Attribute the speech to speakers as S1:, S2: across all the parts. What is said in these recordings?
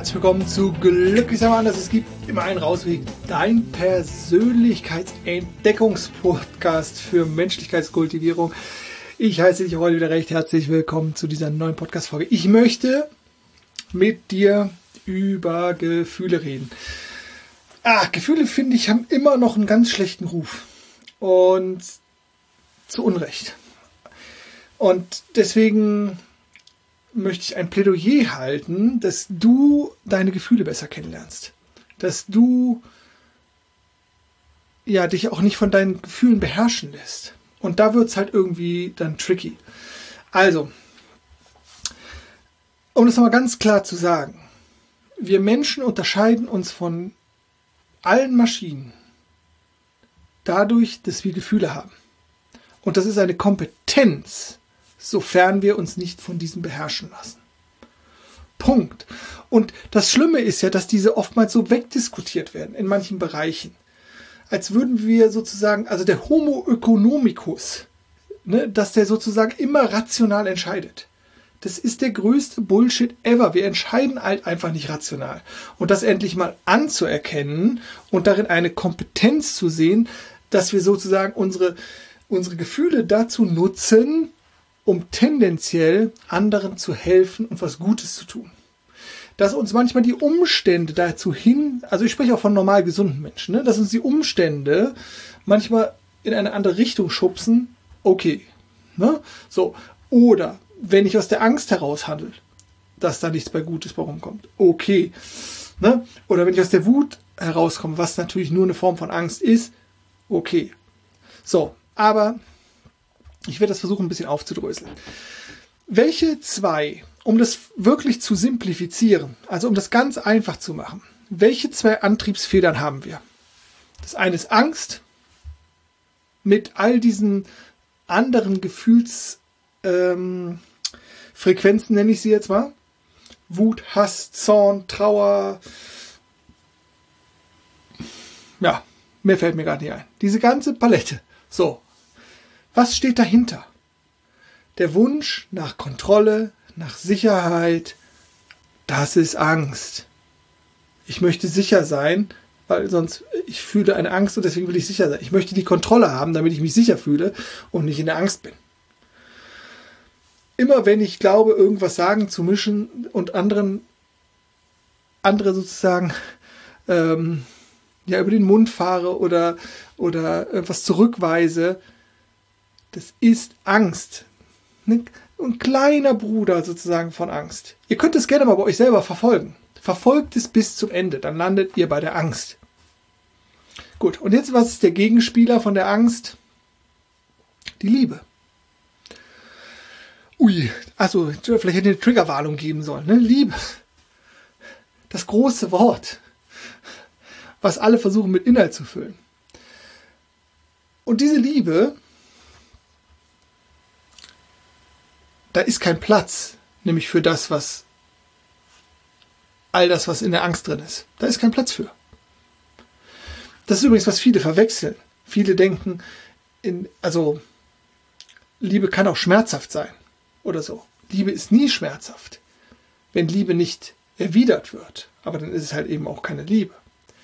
S1: herzlich willkommen zu Glücklich sein anders. Es gibt immer einen Rausweg. Dein Persönlichkeitsentdeckungspodcast für Menschlichkeitskultivierung. Ich heiße dich heute wieder recht herzlich willkommen zu dieser neuen Podcast-Folge. Ich möchte mit dir über Gefühle reden. Ah, Gefühle finde ich haben immer noch einen ganz schlechten Ruf. Und zu Unrecht. Und deswegen möchte ich ein Plädoyer halten, dass du deine Gefühle besser kennenlernst. Dass du ja dich auch nicht von deinen Gefühlen beherrschen lässt. Und da wird es halt irgendwie dann tricky. Also, um das nochmal ganz klar zu sagen, wir Menschen unterscheiden uns von allen Maschinen dadurch, dass wir Gefühle haben. Und das ist eine Kompetenz, sofern wir uns nicht von diesem beherrschen lassen. Punkt. Und das Schlimme ist ja, dass diese oftmals so wegdiskutiert werden in manchen Bereichen. Als würden wir sozusagen, also der Homo economicus, ne, dass der sozusagen immer rational entscheidet. Das ist der größte Bullshit ever. Wir entscheiden halt einfach nicht rational. Und das endlich mal anzuerkennen und darin eine Kompetenz zu sehen, dass wir sozusagen unsere, unsere Gefühle dazu nutzen, um tendenziell anderen zu helfen und was Gutes zu tun. Dass uns manchmal die Umstände dazu hin, also ich spreche auch von normal gesunden Menschen, ne, dass uns die Umstände manchmal in eine andere Richtung schubsen, okay. Ne? So. Oder wenn ich aus der Angst heraus handle, dass da nichts bei Gutes bei rumkommt, okay. Ne? Oder wenn ich aus der Wut herauskomme, was natürlich nur eine Form von Angst ist, okay. So, aber ich werde das versuchen, ein bisschen aufzudröseln. Welche zwei, um das wirklich zu simplifizieren, also um das ganz einfach zu machen, welche zwei Antriebsfedern haben wir? Das eine ist Angst mit all diesen anderen Gefühlsfrequenzen, ähm, nenne ich sie jetzt mal. Wut, Hass, Zorn, Trauer. Ja, mehr fällt mir gar nicht ein. Diese ganze Palette. So, was steht dahinter? Der Wunsch nach Kontrolle, nach Sicherheit, das ist Angst. Ich möchte sicher sein, weil sonst ich fühle eine Angst und deswegen will ich sicher sein. Ich möchte die Kontrolle haben, damit ich mich sicher fühle und nicht in der Angst bin. Immer wenn ich glaube, irgendwas sagen zu mischen und anderen, andere sozusagen ähm, ja über den Mund fahre oder oder etwas zurückweise, das ist Angst. Ein kleiner Bruder sozusagen von Angst. Ihr könnt es gerne mal bei euch selber verfolgen. Verfolgt es bis zum Ende, dann landet ihr bei der Angst. Gut, und jetzt was ist der Gegenspieler von der Angst? Die Liebe. Ui, also vielleicht hätte eine Triggerwarnung geben sollen. Ne? Liebe. Das große Wort, was alle versuchen mit Inhalt zu füllen. Und diese Liebe da ist kein Platz, nämlich für das, was all das, was in der Angst drin ist. Da ist kein Platz für. Das ist übrigens, was viele verwechseln. Viele denken, in, also Liebe kann auch schmerzhaft sein oder so. Liebe ist nie schmerzhaft, wenn Liebe nicht erwidert wird. Aber dann ist es halt eben auch keine Liebe.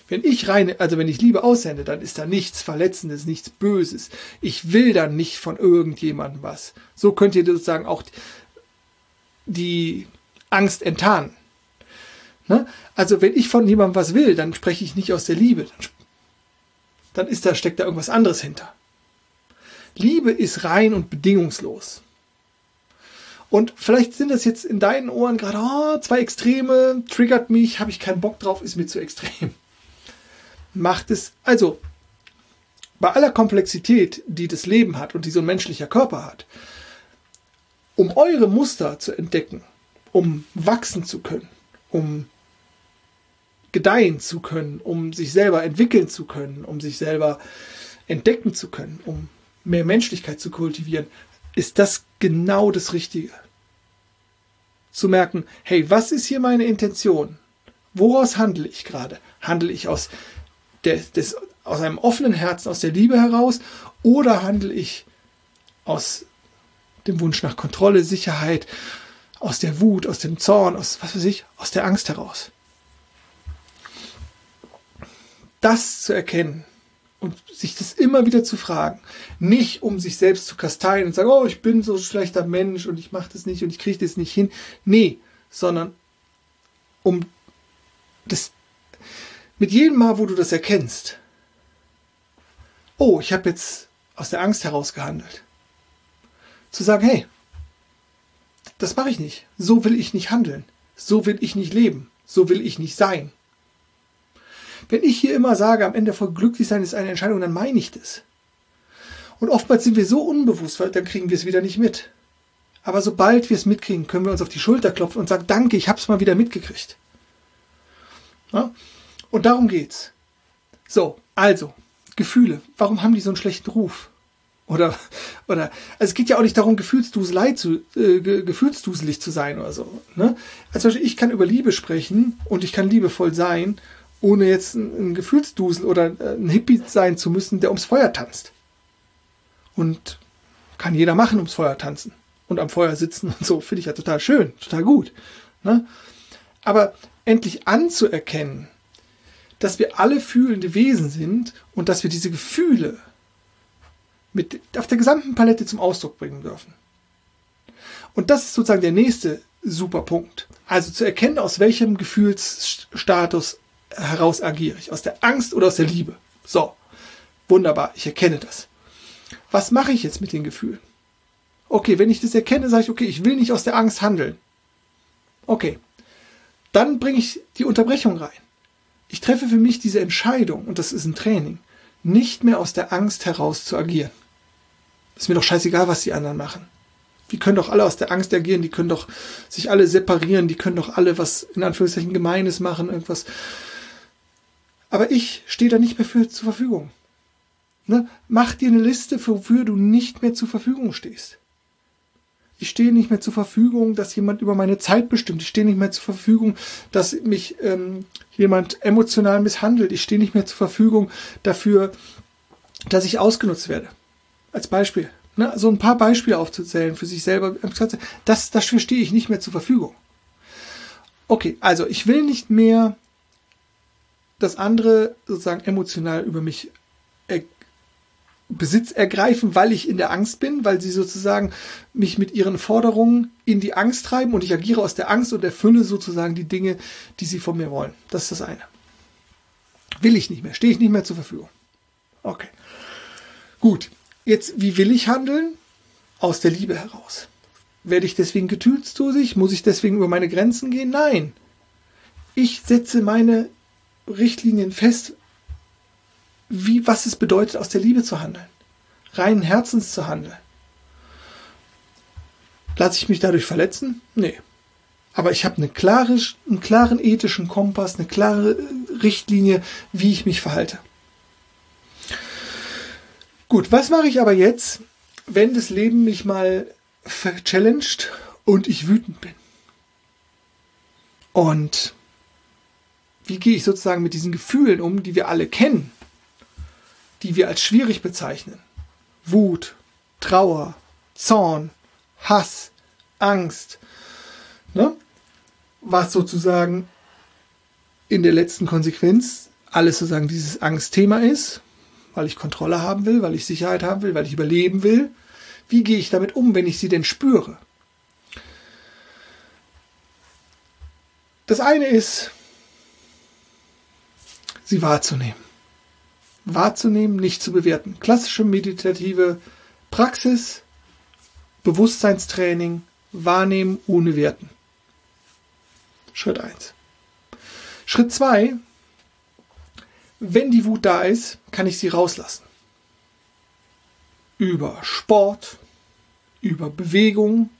S1: Wenn ich reine, also wenn ich Liebe aussende, dann ist da nichts Verletzendes, nichts Böses. Ich will dann nicht von irgendjemandem was. So könnt ihr sozusagen auch die Angst enttarnen. Ne? Also wenn ich von jemandem was will, dann spreche ich nicht aus der Liebe. Dann, ist da, steckt da irgendwas anderes hinter. Liebe ist rein und bedingungslos. Und vielleicht sind das jetzt in deinen Ohren gerade oh, zwei Extreme, triggert mich, habe ich keinen Bock drauf, ist mir zu extrem macht es, also bei aller Komplexität, die das Leben hat und die so ein menschlicher Körper hat, um eure Muster zu entdecken, um wachsen zu können, um gedeihen zu können, um sich selber entwickeln zu können, um sich selber entdecken zu können, um mehr Menschlichkeit zu kultivieren, ist das genau das Richtige. Zu merken, hey, was ist hier meine Intention? Woraus handle ich gerade? Handle ich aus des, des, aus einem offenen Herzen, aus der Liebe heraus oder handle ich aus dem Wunsch nach Kontrolle, Sicherheit, aus der Wut, aus dem Zorn, aus was weiß ich, aus der Angst heraus. Das zu erkennen und sich das immer wieder zu fragen, nicht um sich selbst zu kasteilen und zu sagen, oh, ich bin so ein schlechter Mensch und ich mache das nicht und ich kriege das nicht hin, nee, sondern um das mit jedem Mal, wo du das erkennst, oh, ich habe jetzt aus der Angst heraus gehandelt. Zu sagen, hey, das mache ich nicht. So will ich nicht handeln. So will ich nicht leben. So will ich nicht sein. Wenn ich hier immer sage, am Ende voll glücklich sein ist eine Entscheidung, dann meine ich das. Und oftmals sind wir so unbewusst, weil dann kriegen wir es wieder nicht mit. Aber sobald wir es mitkriegen, können wir uns auf die Schulter klopfen und sagen, danke, ich hab's mal wieder mitgekriegt. Ja? Und darum geht's. So, also, Gefühle. Warum haben die so einen schlechten Ruf? Oder, oder, also es geht ja auch nicht darum, Gefühlsduselei zu, äh, gefühlsduselig zu sein oder so. Ne? Also ich kann über Liebe sprechen und ich kann liebevoll sein, ohne jetzt ein, ein Gefühlsdusel oder äh, ein Hippie sein zu müssen, der ums Feuer tanzt. Und kann jeder machen, ums Feuer tanzen. Und am Feuer sitzen und so, finde ich ja total schön, total gut. Ne? Aber endlich anzuerkennen, dass wir alle fühlende Wesen sind und dass wir diese Gefühle mit auf der gesamten Palette zum Ausdruck bringen dürfen. Und das ist sozusagen der nächste super Punkt. Also zu erkennen, aus welchem Gefühlsstatus heraus agiere ich. Aus der Angst oder aus der Liebe. So. Wunderbar. Ich erkenne das. Was mache ich jetzt mit den Gefühlen? Okay, wenn ich das erkenne, sage ich, okay, ich will nicht aus der Angst handeln. Okay. Dann bringe ich die Unterbrechung rein. Ich treffe für mich diese Entscheidung, und das ist ein Training, nicht mehr aus der Angst heraus zu agieren. Ist mir doch scheißegal, was die anderen machen. Die können doch alle aus der Angst agieren, die können doch sich alle separieren, die können doch alle was in Anführungszeichen Gemeines machen, irgendwas. Aber ich stehe da nicht mehr für zur Verfügung. Ne? Mach dir eine Liste, wofür du nicht mehr zur Verfügung stehst. Ich stehe nicht mehr zur Verfügung, dass jemand über meine Zeit bestimmt. Ich stehe nicht mehr zur Verfügung, dass mich ähm, jemand emotional misshandelt. Ich stehe nicht mehr zur Verfügung dafür, dass ich ausgenutzt werde. Als Beispiel. Ne? So ein paar Beispiele aufzuzählen für sich selber. Das, dafür stehe ich nicht mehr zur Verfügung. Okay, also ich will nicht mehr, dass andere sozusagen emotional über mich Besitz ergreifen, weil ich in der Angst bin, weil sie sozusagen mich mit ihren Forderungen in die Angst treiben und ich agiere aus der Angst und erfülle sozusagen die Dinge, die sie von mir wollen. Das ist das eine. Will ich nicht mehr, stehe ich nicht mehr zur Verfügung. Okay. Gut. Jetzt, wie will ich handeln? Aus der Liebe heraus. Werde ich deswegen gefühlsdusig? Muss ich deswegen über meine Grenzen gehen? Nein. Ich setze meine Richtlinien fest, wie, was es bedeutet, aus der Liebe zu handeln, reinen Herzens zu handeln. Lasse ich mich dadurch verletzen? Nee. Aber ich habe eine klare, einen klaren ethischen Kompass, eine klare Richtlinie, wie ich mich verhalte. Gut, was mache ich aber jetzt, wenn das Leben mich mal verchallenged und ich wütend bin? Und wie gehe ich sozusagen mit diesen Gefühlen um, die wir alle kennen? Die wir als schwierig bezeichnen. Wut, Trauer, Zorn, Hass, Angst. Ne? Was sozusagen in der letzten Konsequenz alles sozusagen dieses Angstthema ist, weil ich Kontrolle haben will, weil ich Sicherheit haben will, weil ich überleben will. Wie gehe ich damit um, wenn ich sie denn spüre? Das eine ist, sie wahrzunehmen wahrzunehmen, nicht zu bewerten. Klassische meditative Praxis, Bewusstseinstraining, wahrnehmen ohne werten. Schritt 1. Schritt 2. Wenn die Wut da ist, kann ich sie rauslassen. Über Sport, über Bewegung,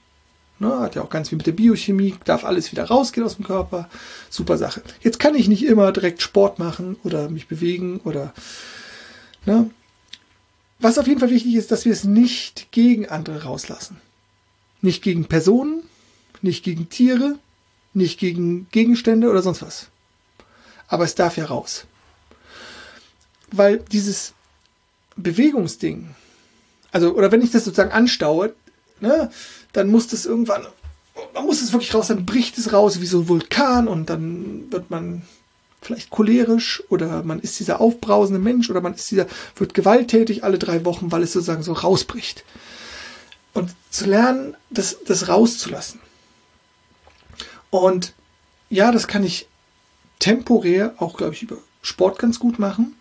S1: ne, hat ja auch ganz viel mit der Biochemie, darf alles wieder rausgehen aus dem Körper. Super Sache. Jetzt kann ich nicht immer direkt Sport machen oder mich bewegen oder Ne? Was auf jeden Fall wichtig ist, dass wir es nicht gegen andere rauslassen. Nicht gegen Personen, nicht gegen Tiere, nicht gegen Gegenstände oder sonst was. Aber es darf ja raus. Weil dieses Bewegungsding, also, oder wenn ich das sozusagen anstaue, ne, dann muss das irgendwann, man muss es wirklich raus, dann bricht es raus wie so ein Vulkan und dann wird man vielleicht cholerisch oder man ist dieser aufbrausende Mensch oder man ist dieser, wird gewalttätig alle drei Wochen, weil es sozusagen so rausbricht. Und zu lernen, das, das rauszulassen. Und ja, das kann ich temporär auch, glaube ich, über Sport ganz gut machen.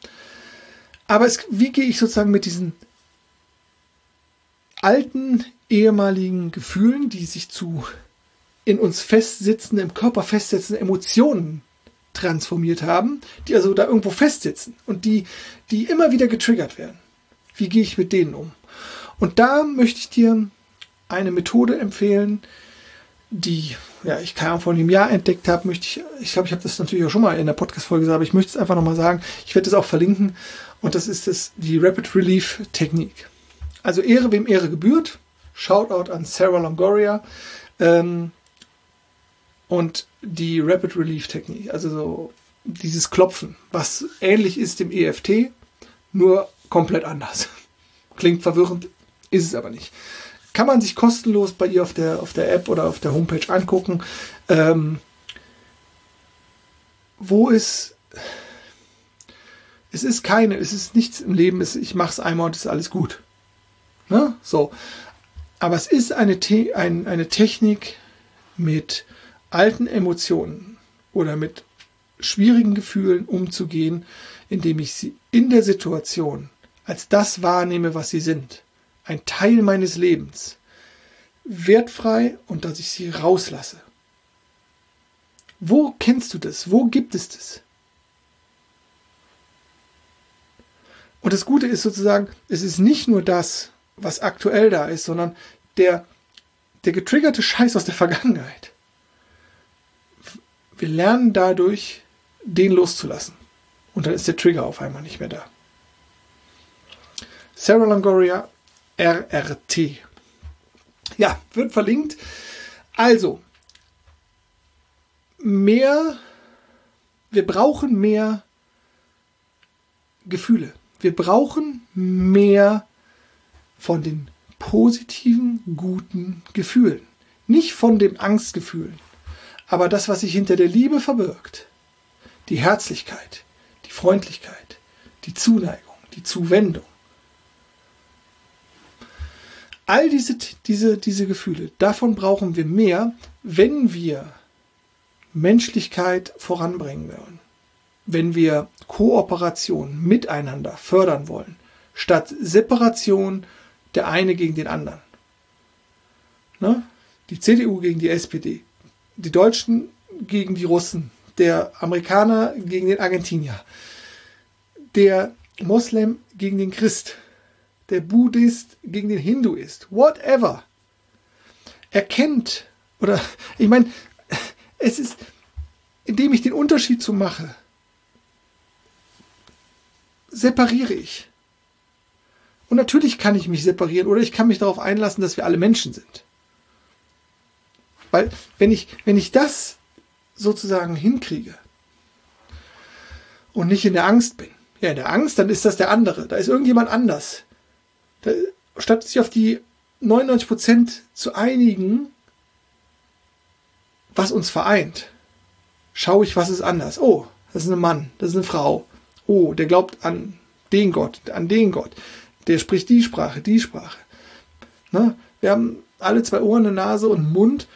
S1: Aber es, wie gehe ich sozusagen mit diesen alten, ehemaligen Gefühlen, die sich zu in uns festsitzenden, im Körper festsitzenden Emotionen transformiert haben, die also da irgendwo festsitzen und die, die immer wieder getriggert werden. Wie gehe ich mit denen um? Und da möchte ich dir eine Methode empfehlen, die ja, ich Ahnung, vor einem Jahr entdeckt habe, möchte ich, ich glaube, ich habe das natürlich auch schon mal in der Podcast-Folge gesagt, aber ich möchte es einfach nochmal sagen. Ich werde es auch verlinken. Und das ist das, die Rapid Relief Technik. Also Ehre, wem Ehre gebührt. Shoutout an Sarah Longoria. Ähm, und die Rapid Relief Technik. Also so dieses Klopfen, was ähnlich ist dem EFT, nur komplett anders. Klingt verwirrend, ist es aber nicht. Kann man sich kostenlos bei ihr auf der, auf der App oder auf der Homepage angucken. Ähm, wo ist. Es ist keine, es ist nichts im Leben, es, ich mache es einmal und es ist alles gut. Ne? So. Aber es ist eine, Te ein, eine Technik mit alten Emotionen oder mit schwierigen Gefühlen umzugehen, indem ich sie in der Situation als das wahrnehme, was sie sind ein Teil meines Lebens, wertfrei und dass ich sie rauslasse. Wo kennst du das? Wo gibt es das? Und das Gute ist sozusagen, es ist nicht nur das, was aktuell da ist, sondern der, der getriggerte Scheiß aus der Vergangenheit. Wir lernen dadurch, den loszulassen. Und dann ist der Trigger auf einmal nicht mehr da. Sarah Longoria RRT. Ja, wird verlinkt. Also, mehr, wir brauchen mehr Gefühle. Wir brauchen mehr von den positiven, guten Gefühlen. Nicht von den Angstgefühlen, aber das, was sich hinter der Liebe verbirgt. Die Herzlichkeit, die Freundlichkeit, die Zuneigung, die Zuwendung. All diese, diese, diese Gefühle, davon brauchen wir mehr, wenn wir Menschlichkeit voranbringen wollen. Wenn wir Kooperation miteinander fördern wollen, statt Separation der eine gegen den anderen. Ne? Die CDU gegen die SPD, die Deutschen gegen die Russen, der Amerikaner gegen den Argentinier, der Moslem gegen den Christ, der Buddhist gegen den Hinduist, whatever. Erkennt, oder ich meine, es ist, indem ich den Unterschied zu mache, separiere ich. Und natürlich kann ich mich separieren oder ich kann mich darauf einlassen, dass wir alle Menschen sind. Weil wenn ich, wenn ich das sozusagen hinkriege und nicht in der Angst bin, ja, in der Angst, dann ist das der andere. Da ist irgendjemand anders statt sich auf die 99% zu einigen, was uns vereint, schaue ich, was ist anders. Oh, das ist ein Mann, das ist eine Frau. Oh, der glaubt an den Gott, an den Gott. Der spricht die Sprache, die Sprache. Ne? Wir haben alle zwei Ohren, eine Nase und einen Mund,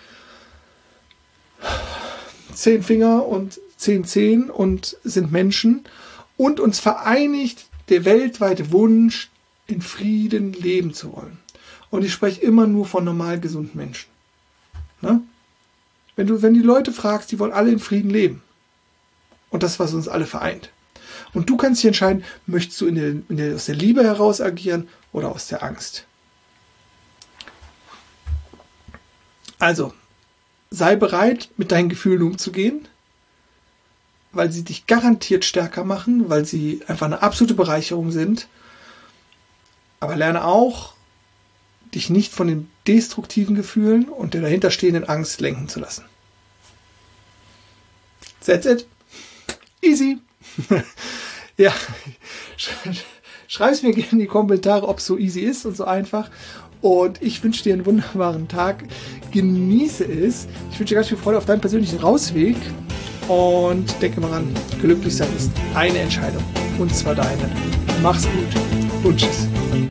S1: zehn Finger und zehn Zehen und sind Menschen und uns vereinigt der weltweite Wunsch, in Frieden leben zu wollen. Und ich spreche immer nur von normal gesunden Menschen. Ne? Wenn du, wenn die Leute fragst, die wollen alle in Frieden leben. Und das, was uns alle vereint. Und du kannst dich entscheiden, möchtest du in der, in der, aus der Liebe heraus agieren oder aus der Angst. Also, sei bereit, mit deinen Gefühlen umzugehen, weil sie dich garantiert stärker machen, weil sie einfach eine absolute Bereicherung sind aber lerne auch, dich nicht von den destruktiven Gefühlen und der dahinterstehenden Angst lenken zu lassen. That's it. Easy. ja. Schreib es mir gerne in die Kommentare, ob es so easy ist und so einfach. Und ich wünsche dir einen wunderbaren Tag. Genieße es. Ich wünsche dir ganz viel Freude auf deinen persönlichen Rausweg. Und denke mal ran, glücklich sein ist eine Entscheidung. Und zwar deine. Mach's gut und tschüss.